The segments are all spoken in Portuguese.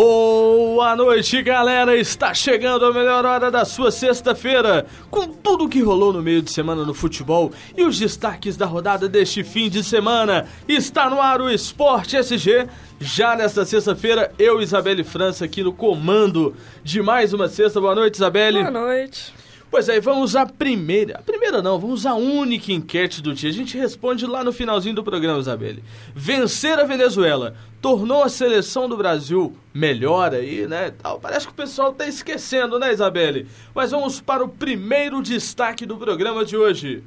Boa noite, galera! Está chegando a melhor hora da sua sexta-feira, com tudo o que rolou no meio de semana no futebol e os destaques da rodada deste fim de semana. Está no ar o Esporte SG. Já nesta sexta-feira, eu, Isabelle França, aqui no comando de mais uma sexta. Boa noite, Isabelle. Boa noite. Pois é, vamos à primeira. A primeira não, vamos à única enquete do dia. A gente responde lá no finalzinho do programa, Isabelle. Vencer a Venezuela tornou a seleção do Brasil melhor aí, né? Tal. Parece que o pessoal tá esquecendo, né, Isabelle? Mas vamos para o primeiro destaque do programa de hoje.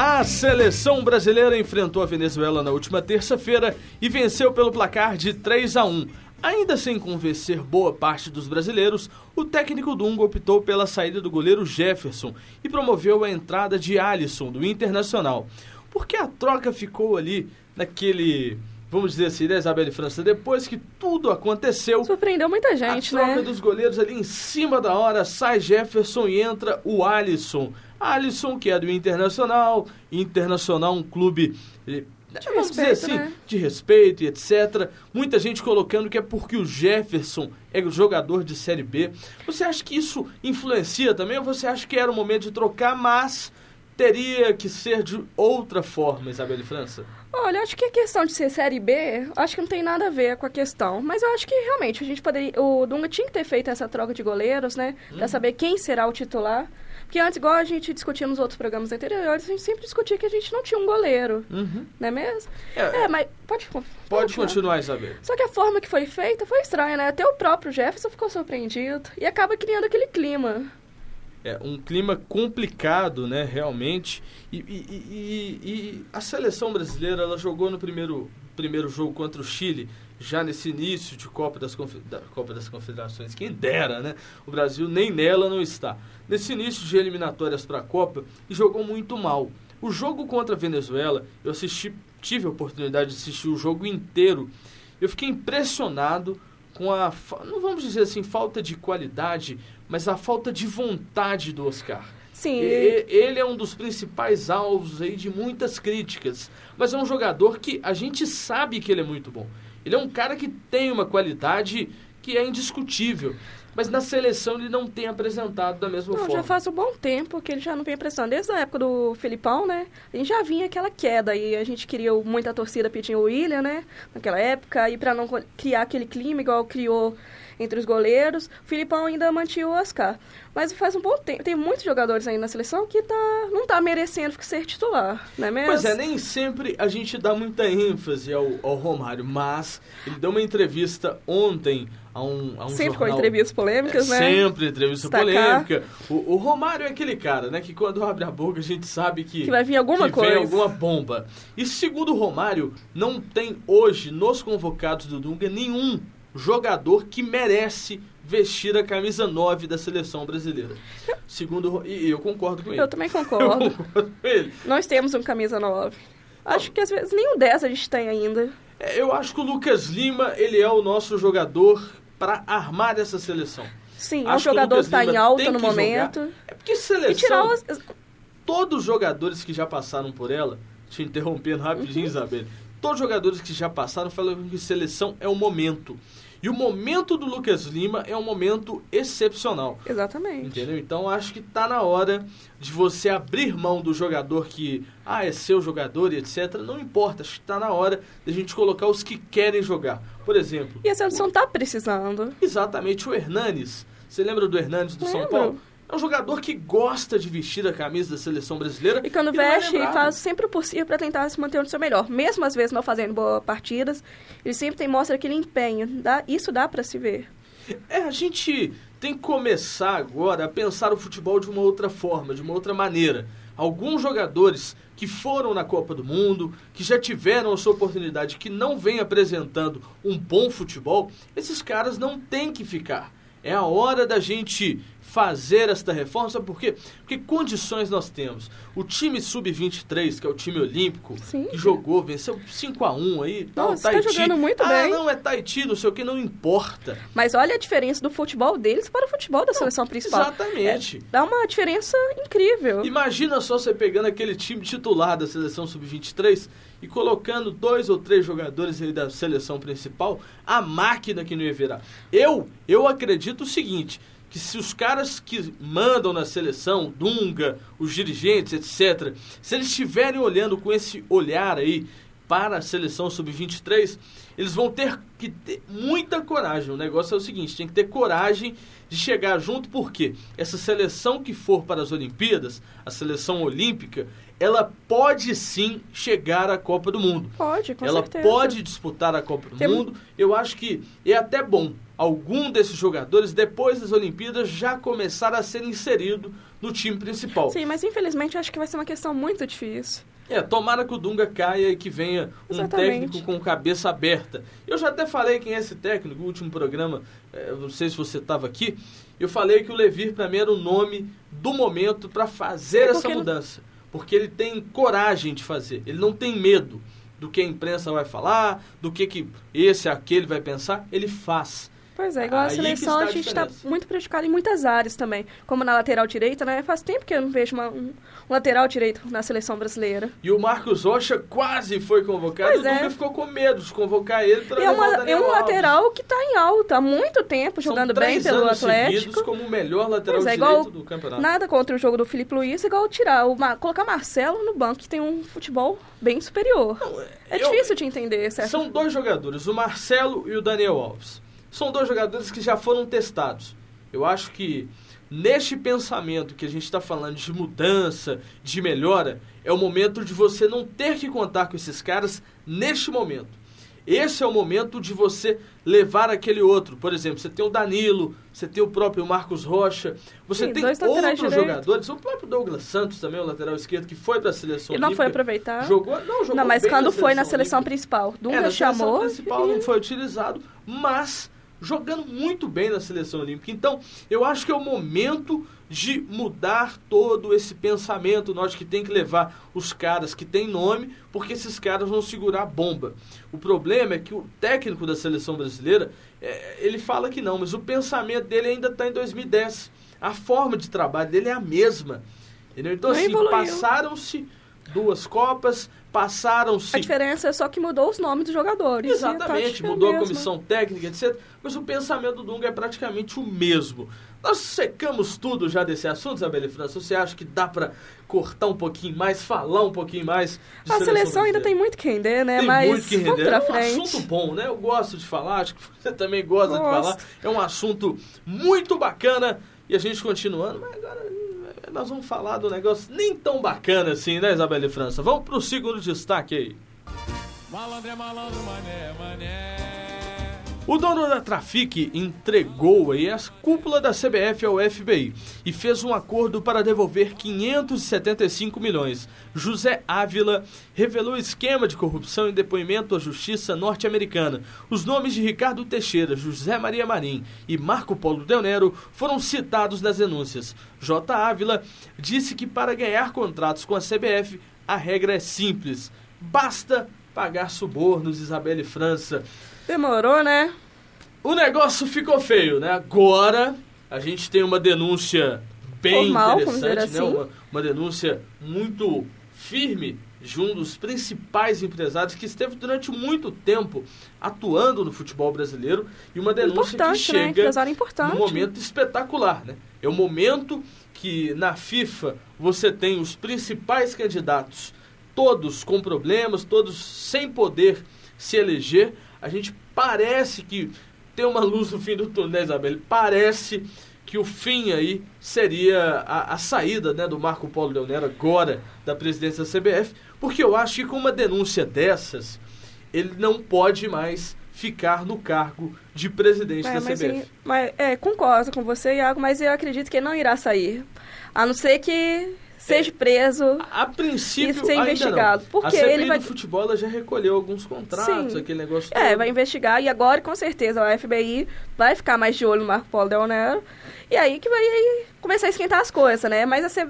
A seleção brasileira enfrentou a Venezuela na última terça-feira e venceu pelo placar de 3 a 1. Ainda sem convencer boa parte dos brasileiros, o técnico Dunga optou pela saída do goleiro Jefferson e promoveu a entrada de Alisson, do Internacional. Porque a troca ficou ali naquele vamos dizer assim, né, Isabelle França? Depois que tudo aconteceu. Surpreendeu muita gente, né? A troca né? dos goleiros ali em cima da hora, sai Jefferson e entra o Alisson. Alisson, que é do Internacional, Internacional, um clube. De vamos respeito, dizer assim, né? de respeito e etc. Muita gente colocando que é porque o Jefferson é jogador de Série B. Você acha que isso influencia também ou você acha que era o momento de trocar, mas teria que ser de outra forma, Isabelle França? Olha, acho que a questão de ser Série B, acho que não tem nada a ver com a questão. Mas eu acho que realmente a gente poderia. O Dunga tinha que ter feito essa troca de goleiros, né? Pra Hum. saber quem será o titular. Porque antes, igual a gente discutia nos outros programas anteriores, a gente sempre discutia que a gente não tinha um goleiro, Uhum. não é mesmo? É, É, mas pode, con- Pode continuar, Isabelle. Só que a forma que foi feita foi estranha, né? Até o próprio Jefferson ficou surpreendido. E acaba criando aquele clima. É um clima complicado, né, realmente. E, e- e- e- e a seleção brasileira, ela jogou no primeiro, primeiro jogo contra o Chile, já nesse início de Copa das, Confe- da Copa das Confederações. Quem dera, né? O Brasil nem nela não está. Nesse início de eliminatórias para a Copa, e jogou muito mal. O jogo contra a Venezuela, eu assisti, tive a oportunidade de assistir o jogo inteiro. Eu fiquei impressionado com a, não vamos dizer assim, falta de qualidade, mas a falta de vontade do Oscar. Sim, e- Ele é um dos principais alvos aí de muitas críticas, mas é um jogador que a gente sabe que ele é muito bom. Ele é um cara que tem uma qualidade que é indiscutível, mas na seleção ele não tem apresentado da mesma Não, forma. já faz um bom tempo que ele já não vem pressão. Desde a época do Filipão, né? A gente já vinha aquela queda e a gente queria muita torcida pedindo o William, né? Naquela época. E pra não criar aquele clima igual criou entre os goleiros, o Filipão ainda mantinha o Oscar. Mas faz um bom tempo. Tem muitos jogadores aí na seleção que tá, não tá merecendo ser titular, não é mesmo? Pois é, nem sempre a gente dá muita ênfase ao, ao Romário, mas ele deu uma entrevista ontem a um, a um Sempre com jornal... entrevistas polêmicas, É, né? Sempre entrevista Destacar. polêmica. O, o Romário é aquele cara, né, que quando abre a boca a gente sabe que, Que vai vir alguma que coisa. vem alguma bomba. E segundo o Romário, não tem hoje nos convocados do Dunga nenhum jogador que merece vestir a camisa 9 da seleção brasileira. Segundo e eu concordo com ele. Eu também Eu concordo. concordo com ele. Nós temos um camisa 9. Acho que às vezes nenhum 10 a gente tem ainda. É, Eu acho que o Lucas Lima, ele é o nosso jogador para armar essa seleção. Sim, é um Acho o jogador está em alta no que jogar. momento. É porque E seleção... tirar os, todos os jogadores que já passaram por ela, te interrompendo rapidinho, Uhum. Isabel, todos os jogadores que já passaram falam que seleção é o momento. E o momento do Lucas Lima é um momento excepcional. Exatamente. Entendeu? Então acho que tá na hora de você abrir mão do jogador que, ah, é seu jogador e etc. Não importa, acho que tá na hora da gente colocar os que querem jogar. Por exemplo, E a seleção tá precisando. exatamente o Hernanes. Você lembra do Hernanes do São Lembro. Paulo? É um jogador que gosta de vestir a camisa da seleção brasileira. E quando não é veste, faz sempre o possível para tentar se manter no seu melhor. Mesmo às vezes não fazendo boas partidas, ele sempre tem, mostra aquele empenho. Dá, isso dá para se ver. É, a gente tem que começar agora a pensar o futebol de uma outra forma, de uma outra maneira. Alguns jogadores que foram na Copa do Mundo, que já tiveram a sua oportunidade, que não vêm apresentando um bom futebol, esses caras não têm que ficar. É a hora da gente fazer esta reforma. Sabe por quê? Porque condições nós temos. O time sub-23, que é o time olímpico, Sim. que jogou, venceu 5 a 1 aí, tal, Nossa, tá Tahiti. jogando muito ah, bem. não, é Tahiti, não sei o que, não importa. Mas olha a diferença do futebol deles para o futebol da seleção principal. Exatamente. É, dá uma diferença incrível. Imagina só você pegando aquele time titular da seleção sub-23 e colocando dois ou três jogadores aí da seleção principal, a máquina que não ia virar. Eu, eu acredito o seguinte, que se os caras que mandam na seleção, Dunga, os dirigentes, etc., se eles estiverem olhando com esse olhar aí para a seleção sub-23, eles vão ter que ter muita coragem. O negócio é o seguinte, tem que ter coragem de chegar junto, porque essa seleção que for para as Olimpíadas, a seleção olímpica, ela pode sim chegar à Copa do Mundo. Pode, com ela certeza. pode disputar a Copa do Tem- Mundo. Eu acho que é até bom algum desses jogadores, depois das Olimpíadas, já começar a ser inserido no time principal. Sim, mas infelizmente eu acho que vai ser uma questão muito difícil. É, tomara que o Dunga caia e que venha um Exatamente. técnico com cabeça aberta. Eu já até falei quem é esse técnico, no último programa, é, não sei se você estava aqui, eu falei que o Levir para mim era o nome do momento para fazer É, essa porque ele- mudança. Porque ele tem coragem de fazer, ele não tem medo do que a imprensa vai falar, do que, que esse, aquele vai pensar, ele faz. Pois é, igual a Aí que seleção, a a gente está muito prejudicado em muitas áreas também. Como na lateral direita, né? Faz tempo que eu não vejo uma- um, lateral direito na seleção brasileira. E o Marcos Rocha quase foi convocado, Pois e o é. ficou com medo de convocar ele para E é, uma, é um Alves. lateral que está em alta há muito tempo, São jogando bem três pelo anos Atlético. como o melhor lateral é, direito igual do campeonato. Nada contra o jogo do Felipe Luiz, igual tirar o colocar Marcelo no banco, que tem um futebol bem superior. é eu- difícil de entender, certo? São dois jogadores, o Marcelo e o Daniel Alves. São dois jogadores que já foram testados. Eu acho que neste pensamento que a gente está falando de mudança, de melhora, é o momento de você não ter que contar com esses caras neste momento. Esse é o momento de você levar aquele outro. Por exemplo, você tem o Danilo, você tem o próprio Marcos Rocha, você Sim, tem outros jogadores, o próprio Douglas Santos também, o lateral esquerdo, que foi para a seleção Ele não foi olímpica. aproveitar. Jogou, não, jogou Não, mas quando foi na seleção olímpica. principal, É, Dunga na seleção chamou. principal e- não foi utilizado, mas jogando muito bem na seleção olímpica. Então, eu acho que é o momento de mudar todo esse pensamento. Nós que tem que levar os caras que têm nome, porque esses caras vão segurar a bomba. O problema é que o técnico da seleção brasileira, é, ele fala que não, mas o pensamento dele ainda está em 2010. A forma de trabalho dele é a mesma. Entendeu? Então, assim, passaram-se duas Copas, passaram-se A diferença é só que mudou os nomes dos jogadores. e a Exatamente, é mudou a comissão técnica, etc. Mas o pensamento do Dunga é praticamente o mesmo. Nós secamos tudo já desse assunto, Isabela França. Você acha que dá pra cortar um pouquinho mais, falar um pouquinho mais de A seleção ainda brasileira? tem muito que render, né? Tem Mas muito que render. pra É um frente. assunto bom, né? Eu gosto de falar, acho que você também gosta de Gosto. falar. É um assunto muito bacana e a gente continuando, mas agora nós vamos falar do negócio nem tão bacana assim, né, Isabela França? Vamos pro segundo destaque aí. Malandro é malandro, mané, mané. O dono da Trafic entregou aí as cúpula da CBF ao FBI e fez um acordo para devolver 575 milhões. José Ávila revelou esquema de corrupção em depoimento à justiça norte-americana. Os nomes de Ricardo Teixeira, José Maria Marim e Marco Polo Del Nero foram citados nas denúncias. J. Ávila disse que para ganhar contratos com a CBF, a regra é simples. Basta pagar subornos, Isabelle França. Demorou, né? O negócio ficou feio, né? Agora a gente tem uma denúncia bem Formal, interessante, né? assim. Uma, uma denúncia muito firme de um dos principais empresários que esteve durante muito tempo atuando no futebol brasileiro e uma denúncia Importante, que né? chega importante. num momento espetacular, né? É o momento que na FIFA você tem os principais candidatos, todos com problemas, todos sem poder se eleger. A gente parece que tem uma luz no fim do túnel, né, Isabel? Parece que o fim aí seria a, a saída né, do Marco Polo Leonero agora da presidência da CBF, porque eu acho que com uma denúncia dessas, ele não pode mais ficar no cargo de presidente É, da mas, CBF. mas, é, concordo com você, Iago, mas eu acredito que ele não irá sair. A não ser que seja preso. A princípio, Isso ser investigado, não. porque a CPI ele vai- do futebol já recolheu alguns contratos, Sim. aquele negócio É, todo. vai investigar e agora com certeza a FBI vai ficar mais de olho no Marco Polo Del Nero. E aí que vai começar a esquentar as coisas, né? Mas, a C-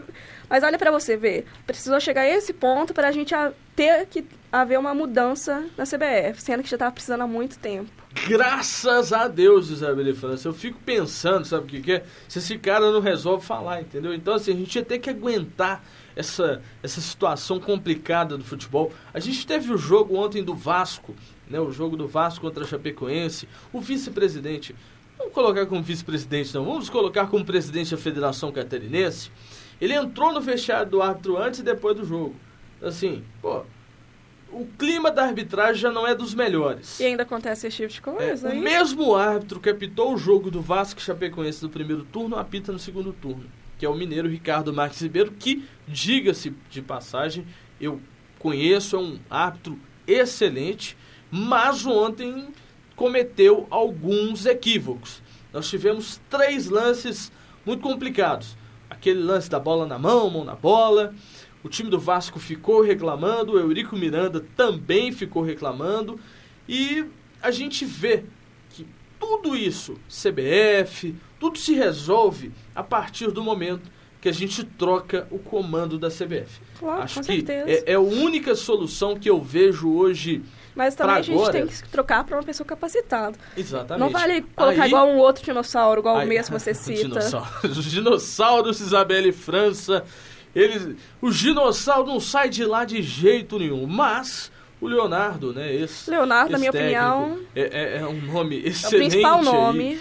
mas olha pra você ver, precisou chegar a esse ponto gente a- ter que haver uma mudança na CBF, sendo que já tava precisando há muito tempo. Graças a Deus, Isabela e França. Eu fico pensando, sabe o que, que é? Se esse cara não resolve falar, entendeu? Então, assim, a gente ia ter que aguentar essa, essa situação complicada do futebol. A gente teve o jogo ontem do Vasco, né? O jogo do Vasco contra a Chapecoense. O vice-presidente, vamos colocar como vice-presidente, não, vamos colocar como presidente da Federação Catarinense. Ele entrou no vestiário do árbitro antes e depois do jogo. Assim, pô, o clima da arbitragem já não é dos melhores. E ainda acontece esse tipo de É, coisa. o aí- mesmo árbitro que apitou o jogo do Vasco Chapecoense no primeiro turno apita no segundo turno, que é o mineiro Ricardo Marques Ribeiro, que, diga-se de passagem, eu conheço, é um árbitro excelente, mas ontem cometeu alguns equívocos. Nós tivemos três lances muito complicados. Aquele lance da bola na mão, mão na bola. O time do Vasco ficou reclamando, o Eurico Miranda também ficou reclamando. E a gente vê que tudo isso, CBF, tudo se resolve a partir do momento que a gente troca o comando da CBF. Claro, Acho com que certeza. é, é a única solução que eu vejo hoje. Mas também pra a gente agora- tem que trocar pra uma pessoa capacitada. Exatamente. Não vale colocar Aí- igual um outro dinossauro, igual Aí- o mesmo você cita. Dinossauros. Os dinossauros, Isabelle França. Eles, o dinossauro não sai de lá de jeito nenhum. Mas o Leonardo, né? Esse, Leonardo, na esse minha técnico, opinião, é, é- é um nome é o excelente. principal nome.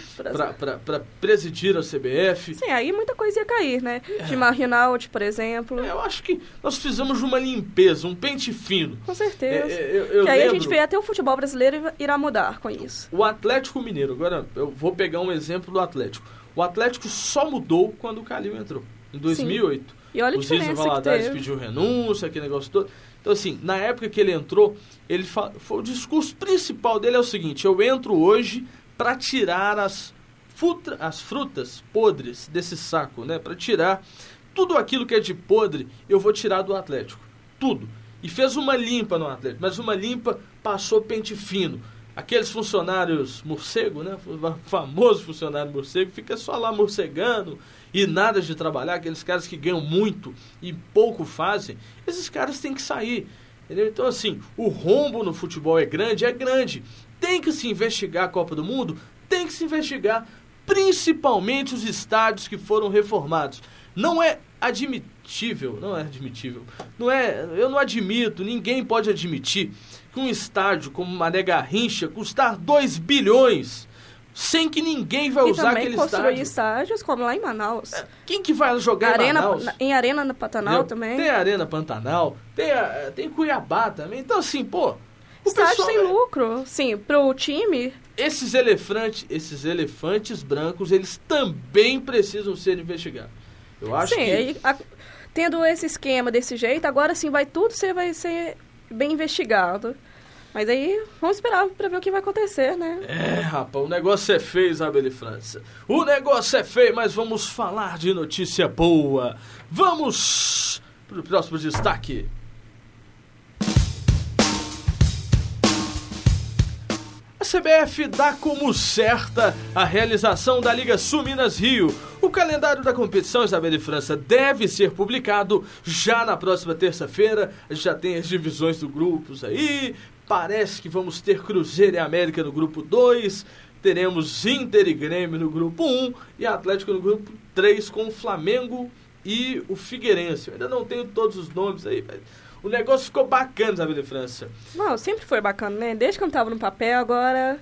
para presidir a CBF. Sim, aí muita coisa ia cair, né? De Rinaldi, por exemplo. É, Eu acho que nós fizemos uma limpeza, um pente fino. Com É, certeza. é, eu, eu que aí a lembro- gente vê até o futebol brasileiro irá mudar com isso. O Atlético Mineiro, agora eu vou pegar um exemplo do Atlético. O Atlético só mudou quando o Calil entrou, em 2008. E olha a o Ziza diferença que Valadares pediu renúncia, aquele negócio todo. Então, assim, na época que ele entrou, ele foi, o discurso principal dele é o seguinte: eu entro hoje para tirar as, futra- as frutas podres desse saco, né? Para tirar tudo aquilo que é de podre, eu vou tirar do Atlético. Tudo. E fez uma limpa no Atlético, mas uma limpa passou pente fino. Aqueles funcionários morcego, né? O famoso funcionário morcego, fica só lá morcegando e nada de trabalhar. Aqueles caras que ganham muito e pouco fazem, esses caras têm que sair. Entendeu? Então, assim, o rombo no futebol é grande, é grande. Tem que se investigar a Copa do Mundo, tem que se investigar principalmente os estádios que foram reformados. Não é admitível, não é admitível. Não é, eu não admito, ninguém pode admitir que um estádio como Mané Garrincha custar 2 bilhões sem que ninguém vai E usar também aquele construir estádio. estádios como lá em Manaus. Quem que vai jogar em Arena, Manaus? na- em Arena no Pantanal Entendeu? também. Tem Arena Pantanal, tem, a- tem Cuiabá também. Então, assim, pô. o Estádio pessoal- sem lucro. Sim, pro time, Esses elefantes, esses elefantes brancos, eles também precisam ser investigados. Eu acho sim, que. aí, a- tendo esse esquema desse jeito, agora sim vai tudo ser, vai ser bem investigado. Mas aí vamos esperar pra ver o que vai acontecer, né? É, rapaz, o negócio é feio, Isabelle França. O negócio é feio, mas vamos falar de notícia boa. Vamos pro próximo destaque. A CBF dá como certa a realização da Liga Sul Minas Rio. O calendário da competição, Isabelle França, deve ser publicado já na próxima terça-feira. A gente já tem as divisões do grupos aí. Parece que vamos ter Cruzeiro e América no grupo 2. Teremos Inter e Grêmio no grupo 1 e Atlético no grupo 3 com o Flamengo e o Figueirense. Eu ainda não tenho todos os nomes aí, mas o negócio ficou bacana, Isabelle França. Não, sempre foi bacana, né? Desde que eu tava no papel, agora.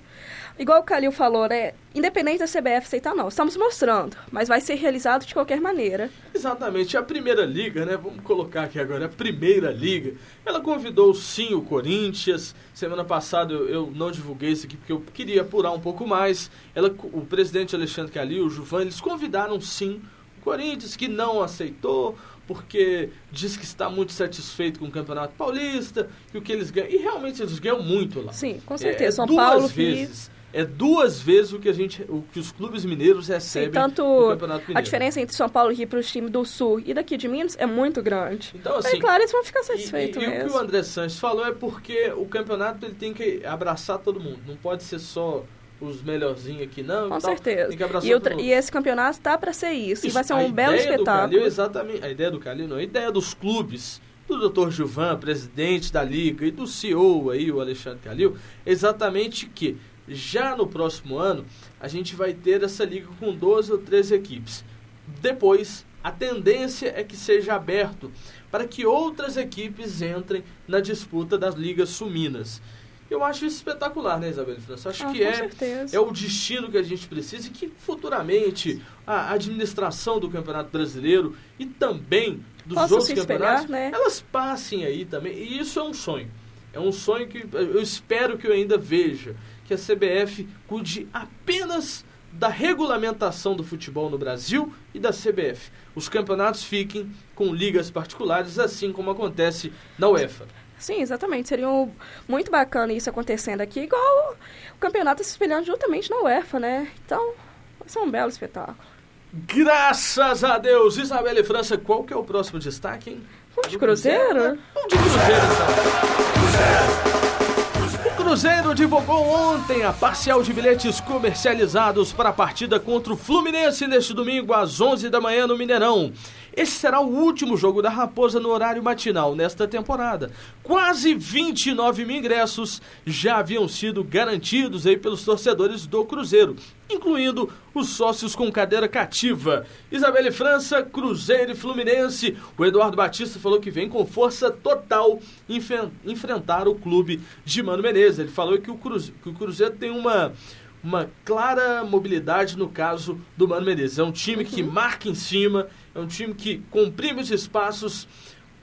Igual o Calil falou, né? Independente da CBF aceitar, não. Estamos mostrando, mas vai ser realizado de qualquer maneira. Exatamente, a Primeira Liga, né? Vamos colocar aqui agora, a Primeira Liga. Ela convidou sim o Corinthians. Semana passada eu, eu não divulguei isso aqui porque eu queria apurar um pouco mais. Ela, o presidente Alexandre Calil, o Juvan, eles convidaram sim o Corinthians, que não aceitou, porque diz que está muito satisfeito com o Campeonato Paulista, que o que eles ganham. E realmente eles ganham muito lá. Sim, com É, certeza. São duas Paulo, vezes. É duas vezes o que a gente, o que os clubes mineiros recebem Sim, tanto no Campeonato Mineiro. a diferença entre São Paulo e Rio para os times do Sul e daqui de Minas é muito grande. Então, assim, é claro, eles vão ficar E, satisfeitos e- e o mesmo. que o André Sanches falou é porque o campeonato ele tem que abraçar todo mundo. Não pode ser só os melhorzinhos aqui, não. Com e tal. certeza. Tem que abraçar E, o todo mundo. e esse campeonato tá para ser isso. E vai ser um belo espetáculo. Calil, exatamente. A ideia do Calil não, a ideia dos clubes, do Dr. Gilvan, presidente da liga, e do CEO aí, o Alexandre Calil, é exatamente que já no próximo ano a gente vai ter essa liga com 12 ou 13 equipes. Depois, a tendência é que seja aberto para que outras equipes entrem na disputa das ligas suminas. Eu acho isso espetacular, né, Isabel França? Acho Ah, que é certeza. é o destino que a gente precisa e que futuramente a administração do Campeonato Brasileiro e também dos Possa outros espelhar, campeonatos, né? elas passem aí também. E isso é um sonho. É um sonho que eu espero que eu ainda veja que a CBF cuide apenas da regulamentação do futebol no Brasil e da CBF. Os campeonatos fiquem com ligas particulares, assim como acontece na UEFA. Sim, exatamente. Seria um- muito bacana isso acontecendo aqui, igual o campeonato se espelhando justamente na UEFA, né? Então, vai ser um belo espetáculo. Graças a Deus! Isabela e França, qual que é o próximo destaque, hein? Vamos de Cruzeiro, Cruzeiro? Vamos de Cruzeiro, então. O Cruzeiro divulgou ontem a parcial de bilhetes comercializados para a partida contra o Fluminense neste domingo às 11 da manhã no Mineirão. Esse será o último jogo da Raposa no horário matinal nesta temporada. Quase 29 mil ingressos já haviam sido garantidos aí pelos torcedores do Cruzeiro, incluindo os sócios com cadeira cativa. Isabelle França, Cruzeiro e Fluminense. O Eduardo Batista falou que vem com força total enfrentar o clube de Mano Menezes. Ele falou que o, Cruze- que o Cruzeiro tem uma uma clara mobilidade no caso do Mano Menezes. É um time que marca em cima, é um time que comprime os espaços.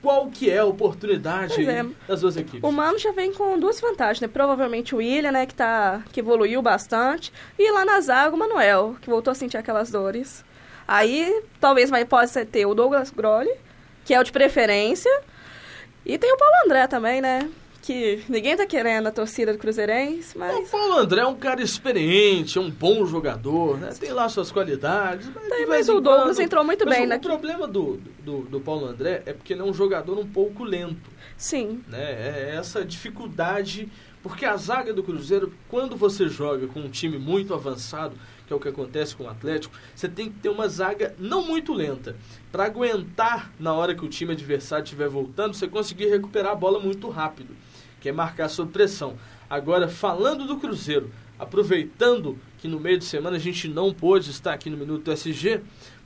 Qual que é a oportunidade é. das duas equipes? O Mano já vem com duas vantagens, né? Provavelmente o William, né, que, tá, que evoluiu bastante. E lá na zaga o Manuel, que voltou a sentir aquelas dores. Aí talvez vai, possa ter o Douglas Grolli, que é o de preferência. E tem o Paulo André também, né? Que ninguém tá querendo a torcida do Cruzeirense, O mas... Paulo André é um cara experiente, é um bom jogador, né? Tem lá suas qualidades. Mas, Tem, mas o Douglas quando- entrou muito Mas bem o, na- o problema do, do, do Paulo André é porque ele é um jogador um pouco lento. Sim, né? É essa dificuldade, porque a zaga do Cruzeiro, quando você joga com um time muito avançado, que é o que acontece com o Atlético, você tem que ter uma zaga não muito lenta, para aguentar na hora que o time adversário estiver voltando, você conseguir recuperar a bola muito rápido, que é marcar sob pressão. Agora, falando do Cruzeiro, aproveitando que no meio de semana a gente não pôde estar aqui no Minuto SG,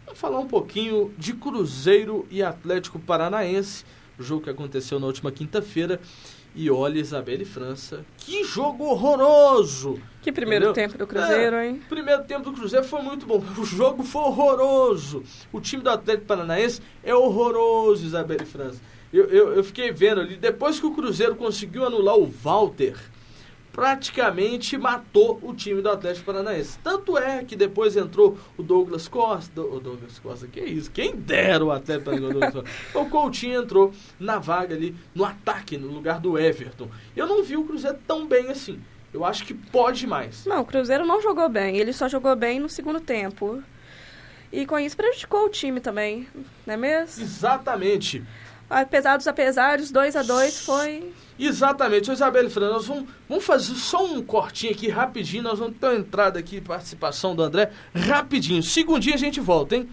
vamos falar um pouquinho de Cruzeiro e Atlético Paranaense, o jogo que aconteceu na última quinta-feira. E olha, Isabelle e França, que jogo horroroso! que primeiro Entendeu? tempo do Cruzeiro, É, hein? Primeiro tempo do Cruzeiro foi muito bom. O jogo foi horroroso. O time do Atlético Paranaense é horroroso, Isabelle e França. Eu, eu, eu fiquei vendo ali, depois que o Cruzeiro conseguiu anular o Walter, praticamente matou o time do Atlético Paranaense. Tanto é que depois entrou o Douglas Costa. O Douglas Costa, que isso? Quem dera o Atlético Paranaense. O Coutinho entrou na vaga ali, no ataque, no lugar do Everton. Eu não vi o Cruzeiro tão bem assim. Eu acho que pode mais. Não, o Cruzeiro não jogou bem. Ele só jogou bem no segundo tempo. E com isso prejudicou o time também, não é mesmo? Exatamente. Apesar dos apesares, 2 a 2 foi. Exatamente. Ô, Isabelle Fernandes, nós vamos, vamos fazer só um cortinho aqui rapidinho. Nós vamos ter uma entrada aqui, participação do André, rapidinho. Segundinho a gente volta, hein?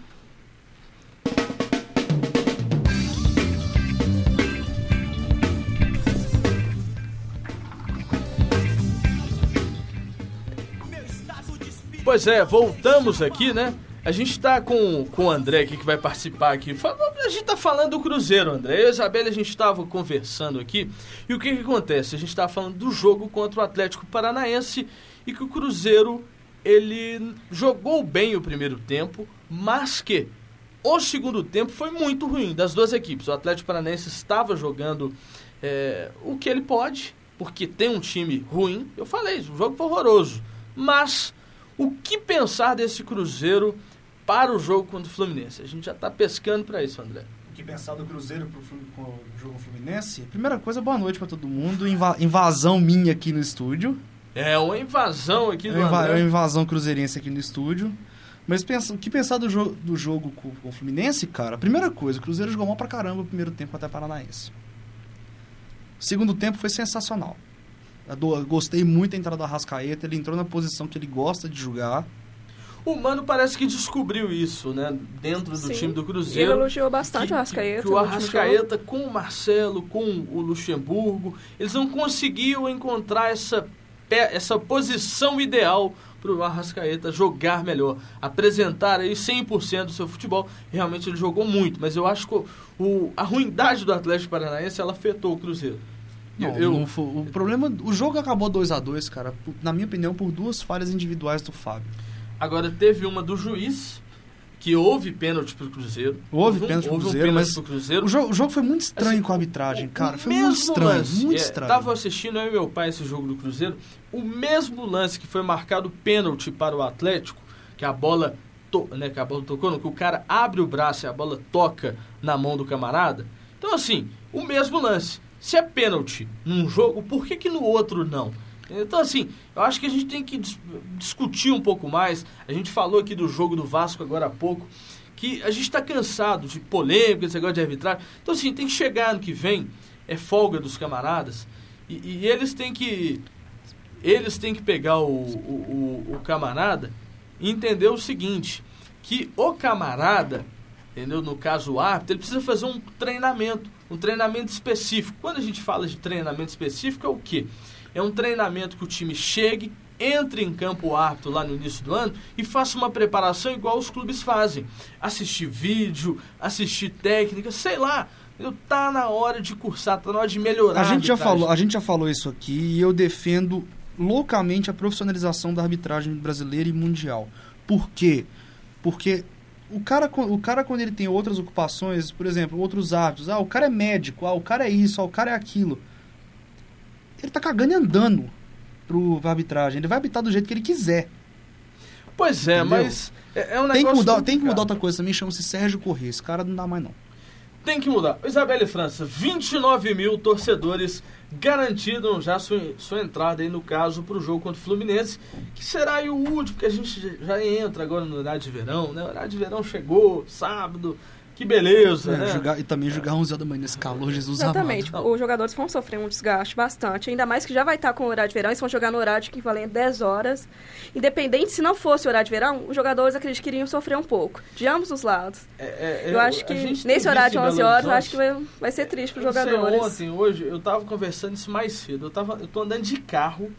Pois é, voltamos aqui, né? A gente está com, com o André aqui que vai participar aqui. A gente está falando do Cruzeiro, André. Eu e a Isabela, a gente estava conversando aqui. E o que, que acontece? A gente estava falando do jogo contra o Atlético Paranaense e que o Cruzeiro ele jogou bem o primeiro tempo, mas que o segundo tempo foi muito ruim das duas equipes. O Atlético Paranaense estava jogando é, o que ele pode, porque tem um time ruim. Eu falei, o jogo foi horroroso. Mas o que pensar desse Cruzeiro para o jogo contra o Fluminense? A gente já está pescando para isso, André. O que pensar do Cruzeiro com o jogo Fluminense? Primeira coisa, boa noite pra todo mundo. Inva- invasão minha aqui no estúdio. É uma invasão aqui É do uma é André. uma invasão cruzeirense aqui no estúdio. Mas pensa, o que pensar do jogo, do jogo com, com o Fluminense, cara? Primeira coisa, o Cruzeiro jogou mal pra caramba o primeiro tempo até Paranaense. Segundo tempo foi sensacional. Eu Gostei muito da entrada do Arrascaeta, ele entrou na posição que ele gosta de jogar. O Mano parece que descobriu isso, né? Dentro do Sim. time do Ele Cruzeiro. elogiou bastante que, o Arrascaeta. Que o. Arrascaeta com o Marcelo, com o Luxemburgo, eles não conseguiam encontrar essa, essa posição ideal para o Arrascaeta jogar melhor, apresentar aí 100% do seu futebol. Realmente ele jogou muito, mas eu acho que o, o- a ruindade do Atlético Paranaense ela afetou o Cruzeiro. Não, eu, não foi- o problema, o jogo acabou 2 a 2 cara, na minha opinião, por duas falhas individuais do Fábio. Agora teve uma do juiz, que houve pênalti pro Cruzeiro. Houve pênalti pro houve um Cruzeiro, pênalti mas pro Cruzeiro. O jogo, o jogo foi muito estranho Assim, com a arbitragem, cara. Foi muito estranho, lance, muito é, estranho. Tava assistindo eu e meu pai esse jogo do Cruzeiro. O mesmo lance que foi marcado pênalti para o Atlético, que a bola, to, né, que a bola tocou, não, que o cara abre o braço e a bola toca na mão do camarada. Então assim, o mesmo lance. Se é pênalti num jogo, por que que no outro não? Então assim, eu acho que a gente tem que dis- discutir um pouco mais. A gente falou aqui do jogo do Vasco agora há pouco que a gente está cansado de polêmica, esse negócio de arbitragem. Então, assim, tem que chegar ano que vem, é folga dos camaradas, e, e eles têm que. Eles têm que pegar o, o, o- o camarada e entender o seguinte, que o camarada, entendeu? No caso o árbitro, ele precisa fazer um treinamento, um treinamento específico. Quando a gente fala de treinamento específico, é o quê? É um treinamento que o time chegue, entre em campo o árbitro lá no início do ano e faça uma preparação igual os clubes fazem. Assistir vídeo, assistir técnica, sei lá. Eu tá na hora de cursar, tá na hora de melhorar. A gente, já falou, a gente já falou isso aqui e eu defendo loucamente a profissionalização da arbitragem brasileira e mundial. Por quê? Porque o cara, o cara quando ele tem outras ocupações, por exemplo, outros hábitos, ah, o cara é médico, ah, o cara é isso, ah, o cara é aquilo. Ele tá cagando e andando pro, pra arbitragem. Ele vai arbitrar do jeito que ele quiser. Pois é, Entendeu? mas é, é um Tem que, negócio mudar, tem que mudar outra coisa também, chama-se Sérgio Corrêa. Esse cara não dá mais, não. Tem que mudar. Isabelle França, 29 mil torcedores garantiram já sua, sua entrada aí no caso para o jogo contra o Fluminense, que será aí o último, porque a gente já entra agora no horário de verão, né? O horário de verão chegou, sábado, que beleza, É, né? jogar- e também jogar 11 horas da manhã nesse calor, Jesus Exatamente. amado. Os jogadores vão sofrer um desgaste bastante. Ainda mais que já vai estar com o horário de verão. Eles vão jogar no horário equivalente a 10 horas. Independente se não fosse o horário de verão, os jogadores acredito que iriam sofrer um pouco. De ambos os lados. É, é, Eu acho que nesse horário de visto em 11 Belo horas, eu acho que vai, vai ser triste para os Eu não sei, jogadores. ontem, hoje, eu tava conversando isso mais cedo. Eu, tava, eu tô andando de carro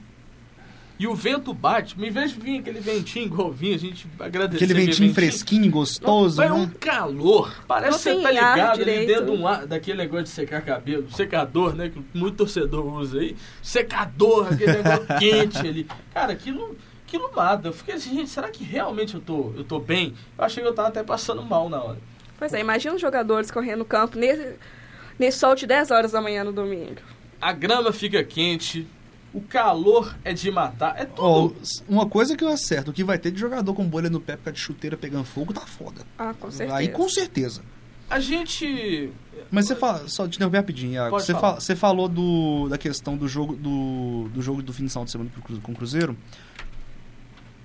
e o vento bate. Em vez de vir aquele ventinho igual vinha, a gente agradece. Aquele ventinho fresquinho, gostoso, É né? um calor. Parece Não que você tá ligado ali dentro de um ar, daquele negócio de secar cabelo. Secador, né? Que muito torcedor usa aí. Secador, aquele negócio quente ali. Cara, aquilo, aquilo mata. Eu fiquei assim, gente, será que realmente eu tô, eu tô bem? Eu achei que eu tava até passando mal na hora. Pois é, imagina os jogadores correndo no campo nesse, nesse sol de 10 horas da manhã no domingo. A grama fica quente. O calor é de matar. É tudo. uma coisa que eu acerto, o que vai ter de jogador com bolha no pé por causa de chuteira pegando fogo, tá foda. Ah, com certeza. Aí com certeza. A gente. Mas você fala, só te interromper rapidinho, Iago. Você, você falou do, da questão do jogo do, do jogo do fim de semana de semana com o Cruzeiro.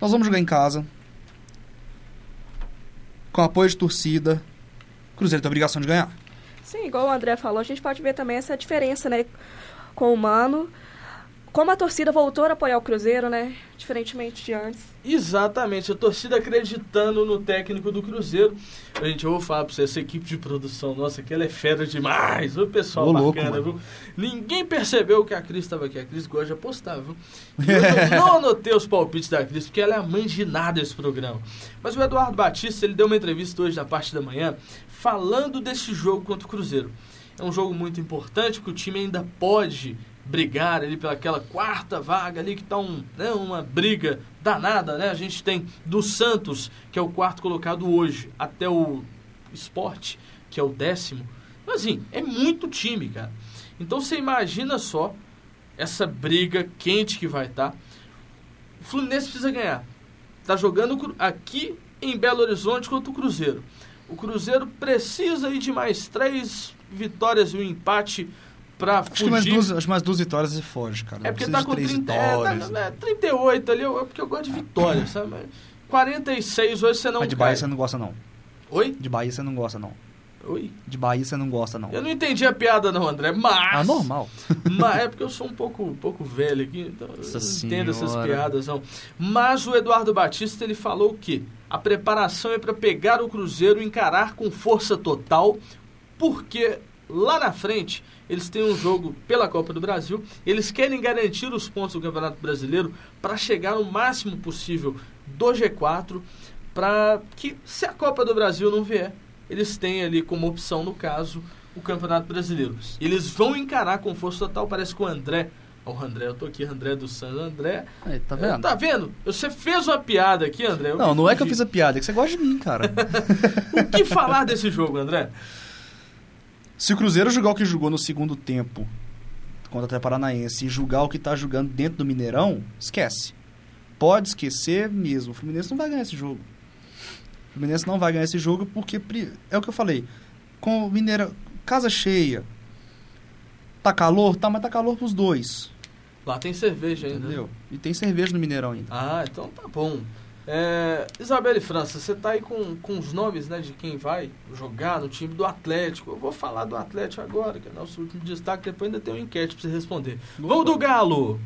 Nós vamos jogar em casa. Com apoio de torcida. O Cruzeiro tem a obrigação de ganhar. Sim, igual o André falou, a gente pode ver também essa diferença, né, com o Mano. Como a torcida voltou a apoiar o Cruzeiro, né, diferentemente de antes. Exatamente, a torcida acreditando no técnico do Cruzeiro. Gente, eu vou falar pra você, essa equipe de produção nossa aqui, ela é fera demais. O pessoal Ô, louco, bacana, mano. viu? Ninguém percebeu que a Cris estava aqui. A Cris gosta de apostar, viu? E eu não anotei os palpites da Cris, porque ela é a mãe de nada desse programa. Mas o Eduardo Batista, ele deu uma entrevista hoje na parte da manhã, falando desse jogo contra o Cruzeiro. É um jogo muito importante, porque o time ainda pode brigar ali pelaquela quarta vaga ali, que tá um, né, uma briga danada, né? A gente tem do Santos, que é o quarto colocado hoje, até o Sport, que é o décimo. Então, assim, é muito time, cara. Então você imagina só essa briga quente que vai estar. O Fluminense precisa ganhar. Tá jogando aqui em Belo Horizonte contra o Cruzeiro. O Cruzeiro precisa aí de mais três vitórias e um empate pra Acho que mais fugir. duas, acho mais duas vitórias e foge, cara. É porque tá com três 30, é, vitórias. tá, é, 38 ali, eu- é porque eu gosto de vitória, sabe? Mas 46 hoje você não Mas de cai. Bahia você não gosta, não. Oi? De Bahia você não gosta, não. Oi? De Bahia você não gosta, não. Eu não entendi a piada não, André, mas... Ah, normal. Mas é porque eu sou um pouco, um pouco velho aqui, então eu Nossa não entendo essas Senhora. piadas, não. Mas o Eduardo Batista, ele falou que a preparação é para pegar o Cruzeiro e encarar com força total, porque lá na frente eles têm um jogo pela Copa do Brasil, eles querem garantir os pontos do Campeonato Brasileiro para chegar o máximo possível do G4, para que se a Copa do Brasil não vier, eles têm ali como opção, no caso, o Campeonato Brasileiro. Eles vão encarar com força total, parece que o André, o André, eu tô aqui, André dos Santos, André, Aí, tá é, vendo? Tá vendo? Você fez uma piada aqui, André. Não, não é que eu fugi. fiz a piada, é que você gosta de mim, cara. O que falar desse jogo, André? Se o Cruzeiro jogar o que jogou no segundo tempo contra o Atlético Paranaense e julgar o que tá jogando dentro do Mineirão, esquece. Pode esquecer mesmo. O Fluminense não vai ganhar esse jogo. O Fluminense não vai ganhar esse jogo porque é o que eu falei. Com o Mineirão, casa cheia. Tá calor? Tá, mas tá calor pros dois. Lá tem cerveja ainda. né? Entendeu? E tem cerveja no Mineirão ainda. Ah, então tá bom. É, Isabelle França, você tá aí com, com os nomes né, de quem vai jogar no time do Atlético. Eu vou falar do Atlético agora, que é nosso último destaque. Depois ainda tem uma enquete pra você responder. Vamos do Galo!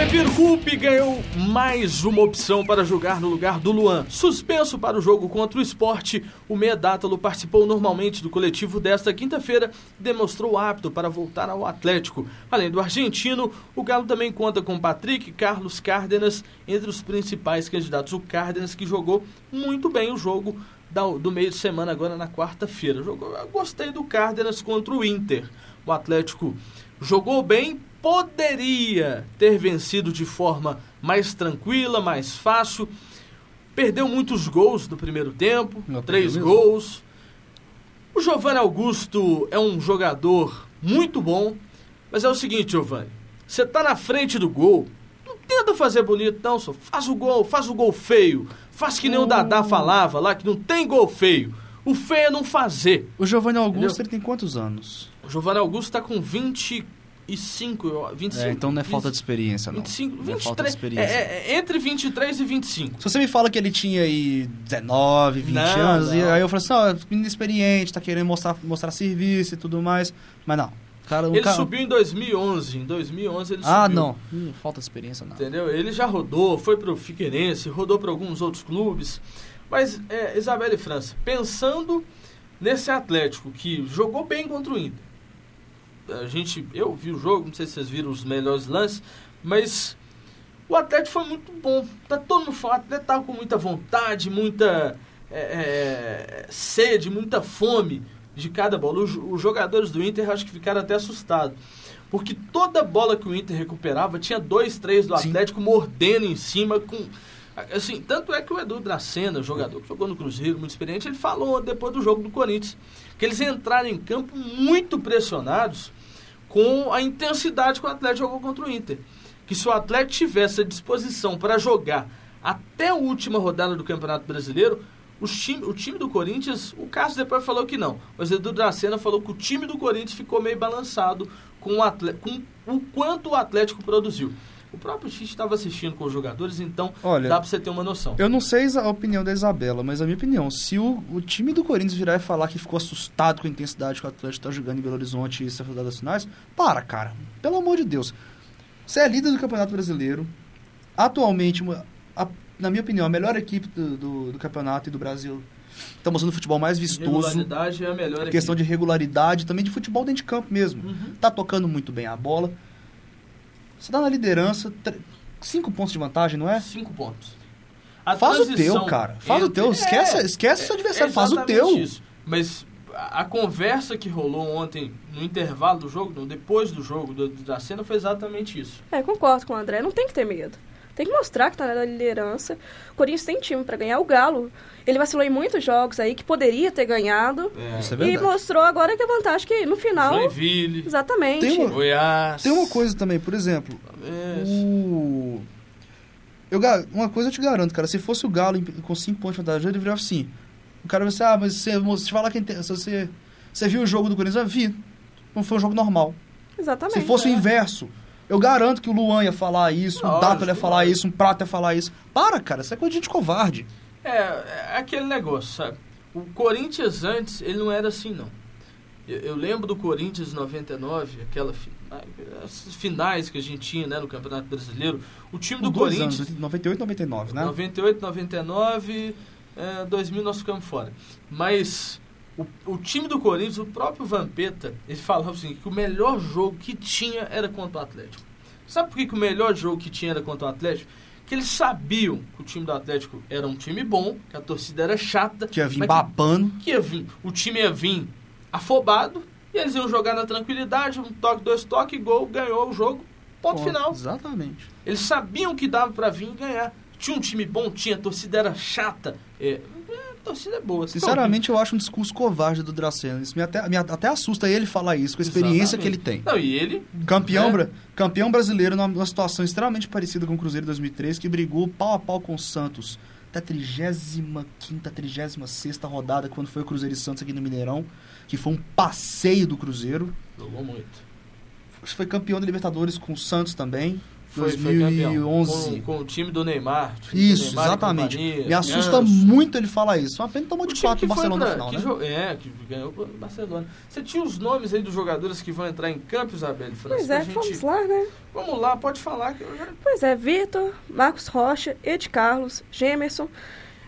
Levir Coupe ganhou mais uma opção para jogar no lugar do Luan. Suspenso para o jogo contra o esporte, o meia Dátalo participou normalmente do coletivo desta quinta-feira e demonstrou apto para voltar ao Atlético. Além do argentino, o Galo também conta com Patrick, Carlos Cárdenas, entre os principais candidatos. O Cárdenas que jogou muito bem o jogo do meio de semana agora na quarta-feira. Gostei do Cárdenas contra o Inter. O Atlético jogou bem, poderia ter vencido de forma mais tranquila, mais fácil. Perdeu muitos gols no primeiro tempo, Não, três gols. O Giovanni Augusto é um jogador muito bom, mas é o seguinte, Giovanni, você tá na frente do gol, não tenta fazer bonito não, só faz o gol, faz o gol feio, faz que nem o Dadá falava lá, que não tem gol feio. O feio é não fazer. O Giovanni Augusto, Entendeu? ele tem quantos anos? O Giovanni Augusto tá com 25, eu- 25. É, então não é 20, falta de experiência, não. 25, não é falta de 23. experiência. É, é, entre 23 e 25. Se você me fala que ele tinha aí 19, 20 Não, anos, e não. aí eu falo assim, ó, menino experiente, tá querendo mostrar, mostrar serviço e tudo mais. Mas não. Cara, Ele cara... subiu em 2011. Em 2011 ele Ah, subiu. não. Hum, falta de experiência, não. Entendeu? Ele já rodou, foi pro Figueirense, rodou para alguns outros clubes. Mas, é, Isabelle França, pensando nesse Atlético que jogou bem contra o Inter. A gente, eu vi o jogo, não sei se vocês viram os melhores lances, mas o Atlético foi muito bom. Tá todo mundo falando, tava com muita vontade, muita é, é, sede, muita fome de cada bola. Os, os jogadores do Inter acho que ficaram até assustados. Porque toda bola que o Inter recuperava tinha dois, três do Sim. Atlético mordendo em cima com. Assim, tanto é que o Edu Dracena, jogador que jogou no Cruzeiro, muito experiente, ele falou depois do jogo do Corinthians que eles entraram em campo muito pressionados com a intensidade que o Atlético jogou contra o Inter. Que se o Atlético tivesse a disposição para jogar até a última rodada do Campeonato Brasileiro, time, o time do Corinthians, o Cássio depois falou que não, mas Edu Dracena falou que o time do Corinthians ficou meio balançado com o, atle- com o quanto o Atlético produziu. O próprio Tite estava assistindo com os jogadores, então Olha, dá para você ter uma noção. eu não sei a opinião da Isabela, mas a minha opinião, se o, o time do Corinthians virar e falar que ficou assustado com a intensidade que o Atlético tá jogando em Belo Horizonte e essas rodadas finais, para, cara. Pelo amor de Deus. Você é líder do Campeonato Brasileiro. Atualmente, a- na minha opinião, a melhor equipe do, do, do campeonato e do Brasil. Tá mostrando o futebol mais vistoso. Regularidade é a melhor aqui. Questão de regularidade, também de futebol dentro de campo mesmo. Uhum. Tá tocando muito bem a bola. Você tá na liderança, tre- cinco pontos de vantagem, não é? Cinco pontos. A Faz o teu, cara. Faz o entre- teu. Esquece, É, esquece o seu adversário, é faz o teu. Isso. Mas a, conversa que rolou ontem no intervalo do jogo, depois do jogo do, da cena, foi exatamente isso. É, concordo com o André. Não tem que ter medo. Tem que mostrar que tá na liderança. O Corinthians tem time pra ganhar. O Galo, ele vacilou em muitos jogos aí que poderia ter ganhado. Isso é e verdade. mostrou agora que a vantagem que no final. Joinville, Exatamente. Tem uma- Goiás. Tem uma coisa também, por exemplo, É, o... Eu, uma coisa eu te garanto, cara, se fosse o Galo com 5 pontos de vantagem, ele virava assim. O cara vai assim, ah, mas se você falar quem tem, se você Você viu o jogo do Corinthians? Vi. Não foi um jogo normal. Exatamente. Se fosse o é. inverso, eu garanto que o Luan ia falar isso, Lógico, Dato ia falar isso, um Prato ia falar isso. Para, cara, isso é coisa de gente covarde. É, é aquele negócio, sabe? O Corinthians antes, ele não era assim, não. Eu, eu lembro do Corinthians 99, aquela as finais que a gente tinha né, no Campeonato Brasileiro. O time do Corinthians, anos, 98 e 99, né? 98, 99, é, 2000 nós ficamos fora. Mas o, o time do Corinthians, o próprio Vampeta, ele falava assim, que o melhor jogo que tinha era contra o Atlético. Sabe por que, que o melhor jogo que tinha era contra o Atlético? Que eles sabiam que o time do Atlético era um time bom, que a torcida era chata, Que ia vir babando. que ia vir, o time ia vir afobado, e eles iam jogar na tranquilidade, um toque, dois toques, gol, ganhou o jogo, ponto Pô, final. Exatamente. Eles sabiam que dava pra vir e ganhar. Tinha um time bom, tinha, a torcida era chata. É, torcida é boa. Sinceramente, eu acho um discurso covarde do Dracena. Isso me até, me até assusta ele falar isso, com a experiência que ele tem. Não, e ele. Campeão, bra- campeão brasileiro numa, situação extremamente parecida com o Cruzeiro 2003, que brigou pau a pau com o Santos. Até a 35ª, 36 rodada, quando foi o Cruzeiro e Santos aqui no Mineirão, que foi um passeio do Cruzeiro. Jogou muito. Foi campeão da Libertadores com o Santos também. Foi, foi campeão. 2011. Com, com o time do Neymar. time do Isso, Neymar e exatamente. Me assusta Ganso. muito ele falar isso. Uma pena tomou O de time 4 que no foi Barcelona pra- no final, que né? jo- É, que ganhou o Barcelona. Você tinha os nomes aí dos jogadores que vão entrar em campo, França? Pois é, gente- vamos lá, né? Vamos lá, pode falar. Que eu já... Pois é, Vitor, Marcos Rocha, Ed Carlos, Gemerson,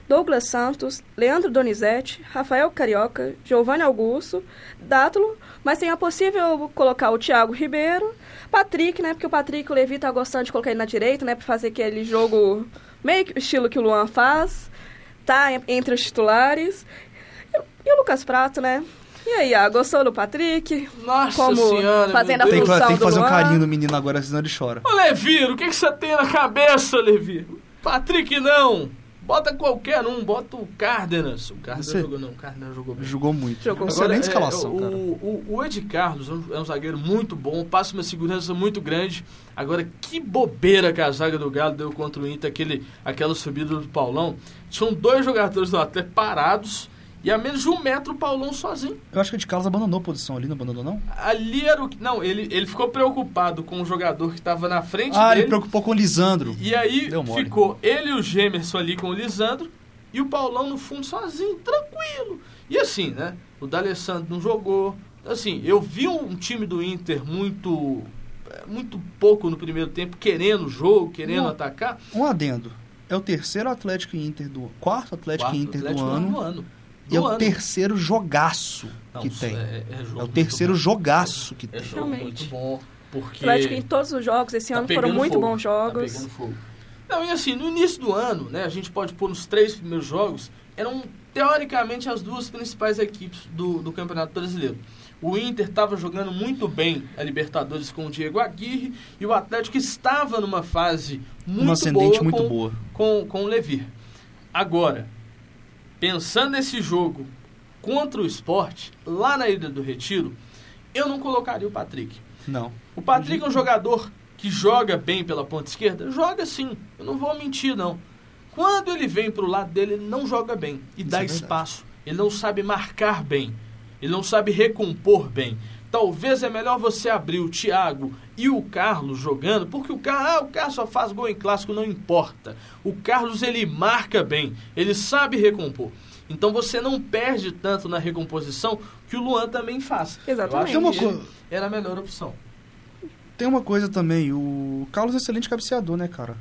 Douglas Santos, Leandro Donizete, Rafael Carioca, Giovanni Augusto, Dátulo, mas tem a possível colocar o Thiago Ribeiro, Patrick, né? Porque o Patrick, o Levi tá gostando de colocar ele na direita, né? Pra fazer aquele jogo meio que estilo que o Luan faz. Tá en- entre os titulares. E, e o Lucas Prato, né? E aí, ah, gostou do Patrick? Nossa Como senhora. fazendo a. Tem que, função tem que do fazer um Luan. carinho no menino agora, senão ele chora. Ô, Leviro, o que, que você tem na cabeça, Leviro? Patrick, não. Bota qualquer um, bota o Cárdenas. O Cárdenas Você- jogou, não. O Cárdenas jogou bem. Jogou muito. Jogou. Excelente Agora, é, escalação, o, cara. O, o Ed Carlos é um, é um zagueiro muito bom, passa uma segurança muito grande. Agora, que bobeira que a zaga do Galo deu contra o Inter, aquele, aquela subida do Paulão. Tinham dois jogadores do Atlético parados e a menos de um metro o Paulão sozinho. Eu acho que o de Carlos abandonou a posição ali, não abandonou, não? Ali era o. Não, ele, ele ficou preocupado com o jogador que estava na frente Ah, dele. ele preocupou com o Lisandro. E aí ficou ele e o Gemerson ali com o Lisandro e o Paulão no fundo sozinho, tranquilo. E assim, né? O D'Alessandro não jogou. Assim, eu vi um time do Inter muito eh, muito pouco no primeiro tempo, querendo o jogo, querendo Não. atacar. Um adendo. É o terceiro Atlético Inter do... Quarto Atlético Quarto Inter Atlético do ano. do ano. E é o ano. terceiro jogaço Não, que tem. É, é jogo É o terceiro jogaço que É tem. jogo Realmente. muito bom. Porque Atlético em todos os jogos esse Tá ano foram muito fogo, bons Tá jogos. pegando fogo. Não, e assim, no início do ano, né, a gente pode pôr nos três primeiros jogos, eram teoricamente as duas principais equipes do, do Campeonato Brasileiro. O Inter estava jogando muito bem a Libertadores com o Diego Aguirre e o Atlético estava numa fase muito boa muito com, boa. com, com o Levir. Agora, pensando nesse jogo contra o esporte, lá na Ilha do Retiro, eu não colocaria o Patrick. Não. O Patrick é um jogador que joga bem pela ponta esquerda? Joga sim, eu não vou mentir não. Quando ele vem para o lado dele, ele não joga bem e Isso dá é espaço. Ele não sabe marcar bem, ele não sabe recompor bem. Talvez é melhor você abrir o Thiago e o Carlos jogando, porque o Carlos, ah, o Carlos só faz gol em clássico, não importa. O Carlos ele marca bem, ele sabe recompor. Então você não perde tanto na recomposição que o Luan também faz. Exatamente. Eu acho uma que co- era a melhor opção. Tem uma coisa também, o Carlos é excelente cabeceador, né, cara?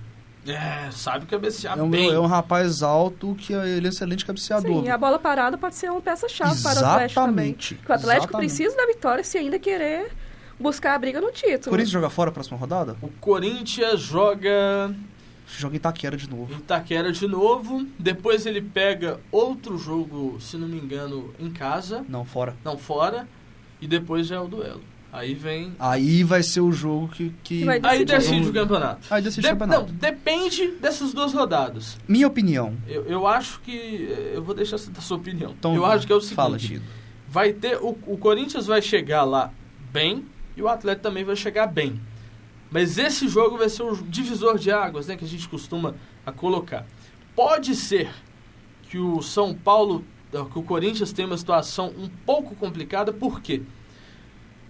É, sabe cabecear É um, bem. é um rapaz alto que ele é excelente cabeceador. Sim, a bola parada pode ser uma peça-chave para o Atlético também. Exatamente. Porque o Atlético Exatamente. precisa da vitória se ainda querer buscar a briga no título. Corinthians joga fora a próxima rodada? O Corinthians joga Joga em Itaquera de novo. Itaquera de novo. Depois ele pega outro jogo, se não me engano, em casa. Não, fora. Não, fora. E depois já é o duelo. Aí vem. Aí vai ser o jogo que. que... Aí Decide o o campeonato. Aí decide o De- campeonato. Não, depende dessas duas rodadas. Minha opinião. Eu, eu acho que. eh, Eu vou deixar dar sua opinião. Então, eu acho que é o seguinte: Fala, vai ter. O, o Corinthians vai chegar lá bem e o Atlético também vai chegar bem. Mas esse jogo vai ser o divisor de águas, né? Que a gente costuma a colocar. Pode ser que o São Paulo que o Corinthians tem uma situação um pouco complicada, por quê?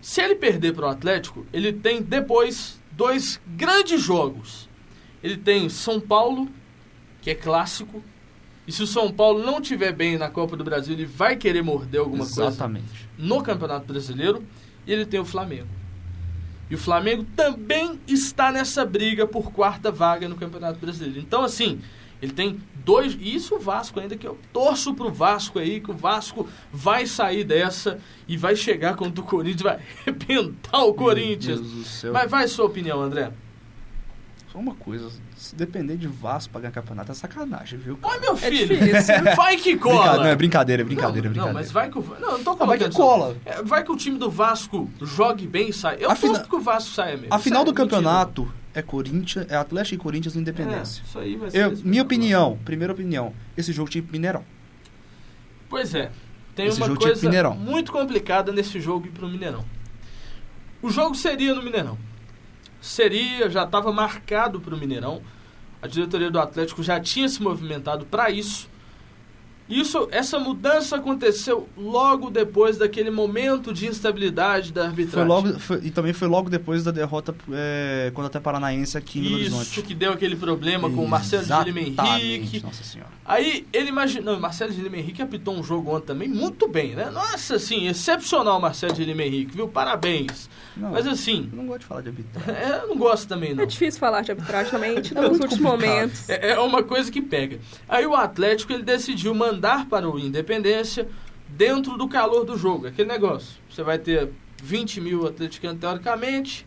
Se ele perder para o Atlético, ele tem depois dois grandes jogos. Ele tem São Paulo, que é clássico, e se o São Paulo não tiver bem na Copa do Brasil, ele vai querer morder alguma Exatamente. coisa no Campeonato Brasileiro. E ele tem o Flamengo. E o Flamengo também está nessa briga por quarta vaga no Campeonato Brasileiro. Então, assim, ele tem dois. E isso o Vasco ainda, que eu torço pro Vasco aí, que o Vasco vai sair dessa e vai chegar contra o Corinthians, vai arrebentar o Corinthians. Meu Deus do céu. Mas vai sua opinião, André. Só uma coisa, se depender de Vasco pra ganhar campeonato é sacanagem, viu? Ai, meu É filho, difícil. vai que cola. não, é brincadeira, é brincadeira, não, é brincadeira. Não, mas vai que o. Não, não tô Ah, vai que cola. É, Vai que o time do Vasco jogue bem e saia. Eu A fina- torço que o Vasco saia mesmo. A final do campeonato é Corinthians, é Atlético e Corinthians no Independência. É, isso aí vai ser Eu, minha opinião, primeira opinião, esse jogo tinha Mineirão. Pois é. Tem Esse uma coisa muito complicada nesse jogo ir pro Mineirão. O jogo seria no Mineirão. Seria, já estava marcado pro Mineirão. A diretoria do Atlético já tinha se movimentado para isso. Isso, essa mudança aconteceu logo depois daquele momento de instabilidade da Foi arbitragem. logo, foi- e também foi logo depois da derrota é, contra a Paranaense aqui em Belo Isso Horizonte. que deu aquele problema com o Marcelo de Lima Henrique. Nossa senhora. Aí ele imaginou, Marcelo de Lima Henrique apitou um jogo ontem também muito bem, né? Nossa, assim, excepcional Marcelo de Lima Henrique, viu? Parabéns. Não, Mas assim, eu não gosto de falar de arbitragem. é, eu não gosto também não. É difícil falar de arbitragem também, gente É nos últimos complicado. momentos. É, é uma coisa que pega. Aí o Atlético ele decidiu mandar para o Independência dentro do calor do jogo. Aquele negócio. Você vai ter 20 mil atleticanos teoricamente.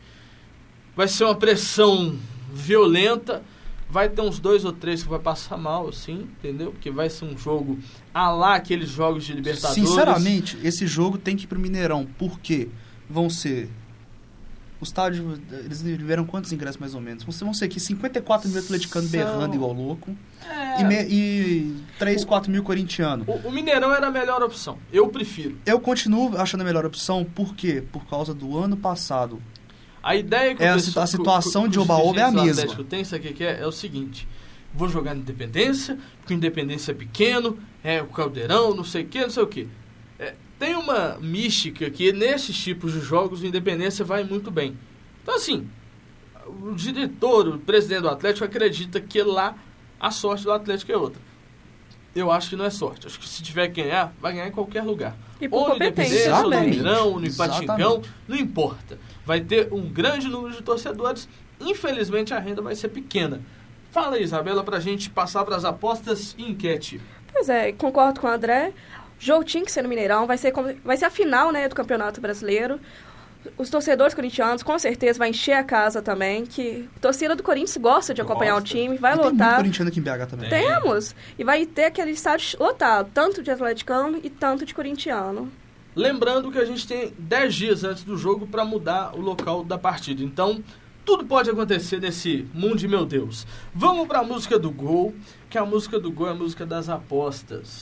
Vai ser uma pressão violenta. Vai ter uns dois ou três que vai passar mal, assim, entendeu? Porque vai ser um jogo a lá aqueles jogos de Libertadores. Sinceramente, esse jogo tem que ir pro Mineirão. Por quê? Vão ser. O estádio, eles liberam quantos ingressos mais ou menos? Ser, vão ser aqui 54 mil atleticanos São- berrando igual louco. É, E, me, e 3, 4 mil corintianos. o, o Mineirão era a melhor opção. Eu prefiro. Eu continuo achando a melhor opção, por quê? Por causa do ano passado. A ideia que É, o a pessoal- a situação de os Oba-Oba é a mesma. Atlético tem, sabe o que é? É o seguinte, vou jogar no Independência, porque o Independência é pequeno, é o Caldeirão, não sei o que, não sei o que. Tem uma mística que nesses tipos de jogos o Independência vai muito bem. Então assim, o diretor, o presidente do Atlético acredita que lá a sorte do Atlético é outra. Eu acho que não é sorte. Acho que se tiver que ganhar, vai ganhar em qualquer lugar. E por Ou no Independência, ou no. Mineirão, ou no Ipatingão, não importa. Vai ter um grande número de torcedores. Infelizmente a renda vai ser pequena. Fala aí, Isabela, pra gente passar pras apostas e enquete. Pois é, concordo com o André. O jogo tinha que ser no Mineirão, vai ser, vai ser a final né, do Campeonato Brasileiro. Os torcedores corintianos com certeza vai encher a casa também, que a torcida do Corinthians gosta de acompanhar Gosta. o time, vai E tem muito lotar. corintiano aqui em BH também. Tem. Temos! E vai ter aquele estádio lotado, tanto de atleticano e tanto de corintiano. Lembrando que a gente tem 10 dias antes do jogo para mudar o local da partida. Então, tudo pode acontecer nesse mundo de meu Deus. Vamos pra música do gol, que a música do gol é a música das apostas.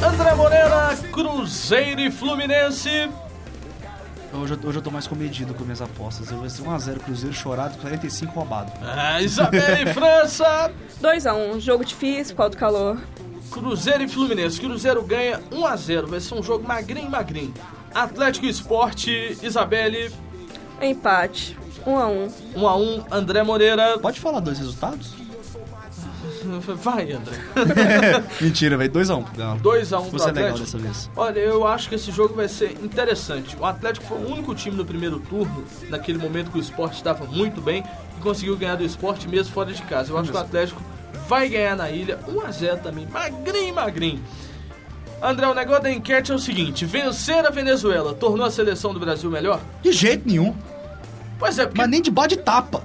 André Moreira, Cruzeiro e Fluminense. Hoje, eu- hoje eu tô mais comedido com minhas apostas. Eu vou ser 1x0 Cruzeiro chorado, 45 roubado. Ah, Isabela e França. 2x1, jogo difícil causa do calor. Cruzeiro e Fluminense. Cruzeiro ganha 1 a 0 Vai ser um jogo magrinho, magrinho. Atlético Esporte, Isabelle, Empate, 1x1. 1 a 1 André Moreira. Pode falar dois resultados? Vai, André. Mentira, velho. 2x1 pro Galo. 2 a 1 pro Você é legal Atlético. dessa vez. Olha, eu acho que esse jogo vai ser interessante. O Atlético foi o único time no primeiro turno, naquele momento que o esporte estava muito bem, e conseguiu ganhar do esporte mesmo fora de casa. Eu acho que o Atlético vai ganhar na ilha 1x0 também, magrinho, magrinho. André, o negócio da enquete é o seguinte: vencer a Venezuela tornou a seleção do Brasil melhor? De jeito nenhum. Pois é, porque Mas nem de bode tapa.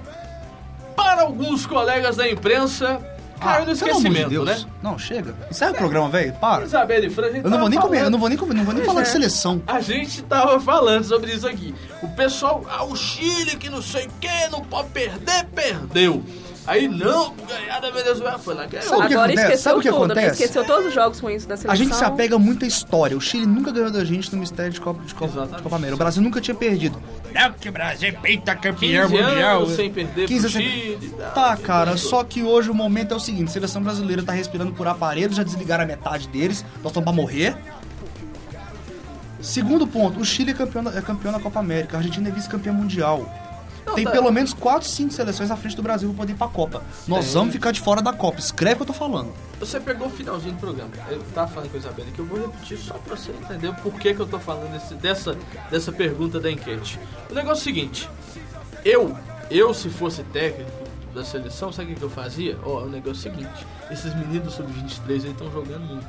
para alguns colegas da imprensa no Ah, de esquecimento, Deus. né? Não, chega. Encerra o programa, velho. Para. Isabela e Fran, a gente Eu não vou nem comer, eu falando- não vou nem comer, não vou nem Pois falar de é. seleção. A gente tava falando sobre isso aqui. O pessoal, ah, o Chile que não sei o que, não pode perder, perdeu. Aí não, ganhar da Venezuela foi. Sabe o que Agora acontece? esqueceu Sabe o que tudo, acontece? Esqueceu todos os jogos ruins da seleção. A gente se apega muito à história. O Chile nunca ganhou da gente no mistério de Copa, de Copa, Exatamente. de Copa América. O Brasil nunca tinha perdido. Não, que o Brasil é 15 pentacampeão mundial. anos sem perder 15 pro Chile. tal, Tá, cara, só que hoje o momento é o seguinte: a seleção brasileira tá respirando por aparelhos, já desligaram a metade deles, nós estamos pra morrer. Segundo ponto, o Chile é campeão, da- é campeão da Copa América, a Argentina é vice-campeã mundial. Não, Tem tá. pelo menos 4, 5 seleções à frente do Brasil pra poder ir pra Copa. Nós Tem. vamos ficar de fora da Copa. Escreve o que eu tô falando. Você pegou o finalzinho do programa. Eu tava falando com a Isabela que eu vou repetir só pra você entender o porquê que eu tô falando desse- dessa, dessa pergunta da enquete. O negócio é o seguinte: eu, eu se fosse técnico da seleção, sabe o que, eu fazia? Ó, o negócio é o seguinte: esses meninos sub-23 eles estão jogando muito.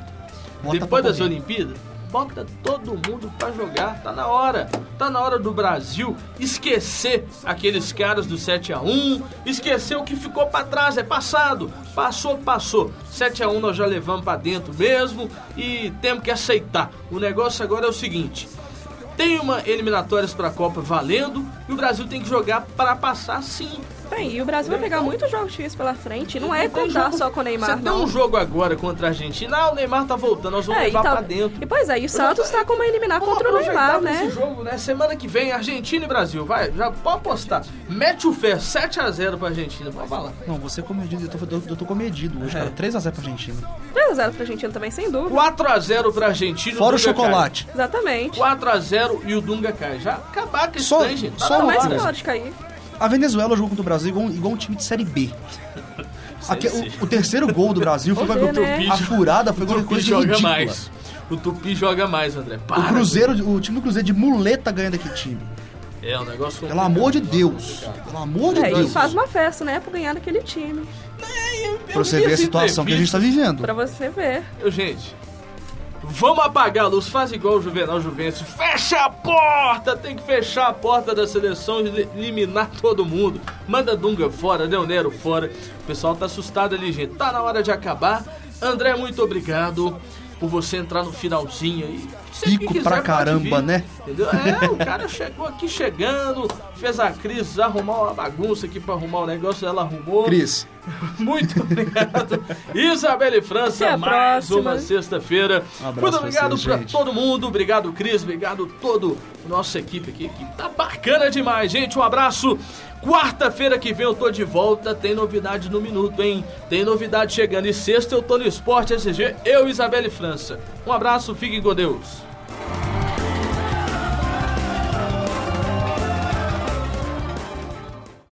Bota Depois das. Olimpíadas, bota todo mundo pra jogar. Tá na hora. Tá na hora do Brasil esquecer aqueles caras do 7 a 1 esquecer o que ficou pra trás, é passado. Passou, passou. 7 a 1 nós já levamos pra dentro mesmo e temos que aceitar. O negócio agora é o seguinte: tem uma eliminatórias pra Copa valendo e o Brasil tem que jogar pra passar sim. Bem, e o Brasil vai pegar muitos jogos difíceis pela frente. Não é tem contar jogo- só com o Neymar, Você tem não. um jogo agora contra a Argentina, ah, o Neymar tá voltando, nós vamos É, levar tá- pra dentro. e pois é, e o Santos tá como eliminar Vamos contra o Neymar, né? esse jogo, né? Semana que vem, Argentina e Brasil. Vai, já pode apostar. Mete o fé, 7x0 pra Argentina. Pode falar. Não, você é comedido, eu tô, eu, eu tô comedido hoje, É. cara. 3x0 pra Argentina. 3x0 pra Argentina também, sem dúvida. 4x0 pra Argentina. Fora o Dunga chocolate. Exatamente. Cai. 4x0 e o Dunga cai. Já acabar com esse Só- trem, gente. Tá só uma mais hora. coisa. pode cair. A Venezuela jogou contra o Brasil igual, igual um time de Série B. Sim. o, o terceiro gol do Brasil foi ver, né? a furada, foi Tupi coisa joga ridícula. mais. O Tupi joga mais, André. Para. O Cruzeiro, o time do Cruzeiro de muleta ganha daquele time. É, um negócio Pelo amor de Deus. Pelo amor de É, e Deus. faz uma festa, né, pra ganhar daquele time. Pra você ver a situação que a gente tá vivendo. Pra você ver. Eu, gente, vamos apagar a luz, faz igual o Juvenal Juventus, fecha a porta, tem que fechar a porta da seleção e li- eliminar todo mundo. Manda Dunga fora, Del Nero fora. O pessoal tá assustado ali, gente. Tá na hora de acabar. André, muito obrigado por você entrar no finalzinho aí. Pico quiser, pra caramba, vir, né? Entendeu? É, o cara chegou aqui chegando, fez a Cris arrumar uma bagunça aqui pra arrumar o negócio, ela arrumou. Cris, Muito obrigado. Isabelle França, Até a mais próxima. uma sexta-feira. Um abraço Muito pra obrigado vocês, pra gente. todo mundo. Obrigado, Cris. Obrigado todo a nossa equipe aqui, que tá bacana demais, gente. Um abraço. Quarta-feira que vem eu tô de volta. Tem novidade no minuto, hein? Tem novidade chegando. E sexta eu tô no Esporte SG, eu e Isabelle França. Um abraço, fiquem com Deus. Bye.